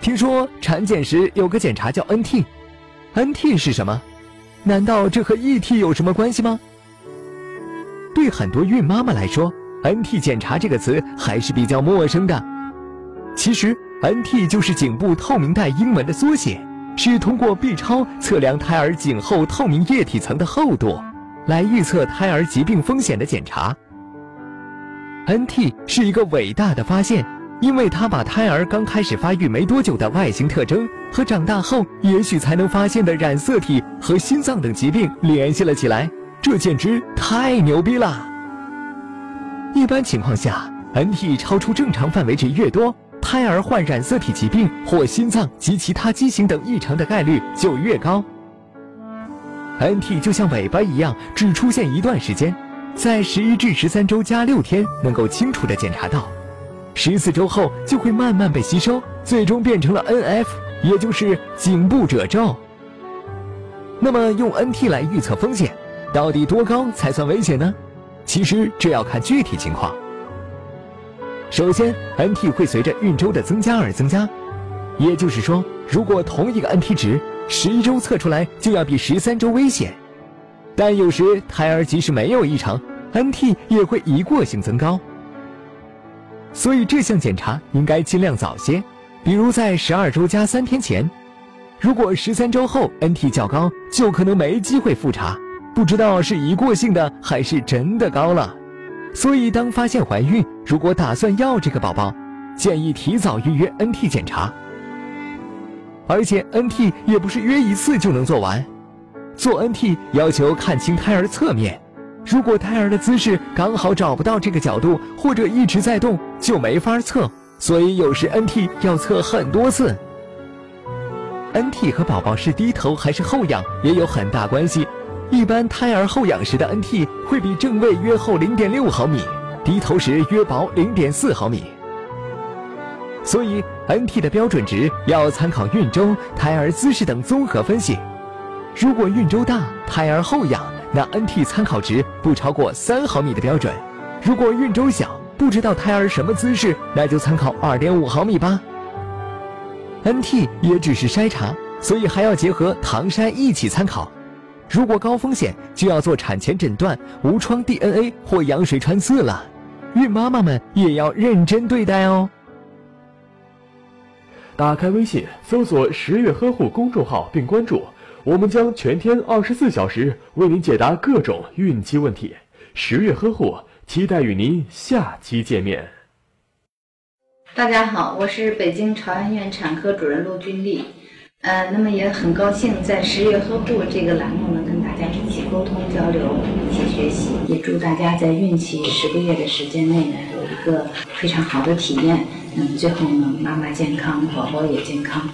听说产检时有个检查叫 NT，NT 是什么？难道这和 ET 有什么关系吗？对很多孕妈妈来说，NT 检查这个词还是比较陌生的。其实，NT 就是颈部透明带英文的缩写，是通过 B 超测量胎儿颈后透明液体层的厚度，来预测胎儿疾病风险的检查。NT 是一个伟大的发现。因为它把胎儿刚开始发育没多久的外形特征和长大后也许才能发现的染色体和心脏等疾病联系了起来，这简直太牛逼了！一般情况下，NT 超出正常范围值越多，胎儿患染色体疾病或心脏及其他畸形等异常的概率就越高。NT 就像尾巴一样，只出现一段时间，在十一至十三周加六天能够清楚的检查到。十四周后就会慢慢被吸收，最终变成了 NF，也就是颈部褶皱。那么用 NT 来预测风险，到底多高才算危险呢？其实这要看具体情况。首先，NT 会随着孕周的增加而增加，也就是说，如果同一个 NT 值，十一周测出来就要比十三周危险。但有时胎儿即使没有异常，NT 也会一过性增高。所以这项检查应该尽量早些，比如在十二周加三天前。如果十三周后 NT 较高，就可能没机会复查，不知道是一过性的还是真的高了。所以当发现怀孕，如果打算要这个宝宝，建议提早预约 NT 检查。而且 NT 也不是约一次就能做完，做 NT 要求看清胎儿侧面。如果胎儿的姿势刚好找不到这个角度，或者一直在动，就没法测。所以有时 NT 要测很多次。NT 和宝宝是低头还是后仰也有很大关系。一般胎儿后仰时的 NT 会比正位约厚零点六毫米，低头时约薄零点四毫米。所以 NT 的标准值要参考孕周、胎儿姿势等综合分析。如果孕周大，胎儿后仰。那 NT 参考值不超过三毫米的标准，如果孕周小，不知道胎儿什么姿势，那就参考二点五毫米吧。NT 也只是筛查，所以还要结合唐筛一起参考。如果高风险，就要做产前诊断、无创 DNA 或羊水穿刺了。孕妈妈们也要认真对待哦。打开微信，搜索“十月呵护”公众号并关注。我们将全天二十四小时为您解答各种孕期问题。十月呵护，期待与您下期见面。大家好，我是北京朝阳医院产科主任陆军丽。呃，那么也很高兴在十月呵护这个栏目呢，跟大家一起沟通交流，一起学习。也祝大家在孕期十个月的时间内呢，有一个非常好的体验。那么最后呢，妈妈健康，宝宝也健康。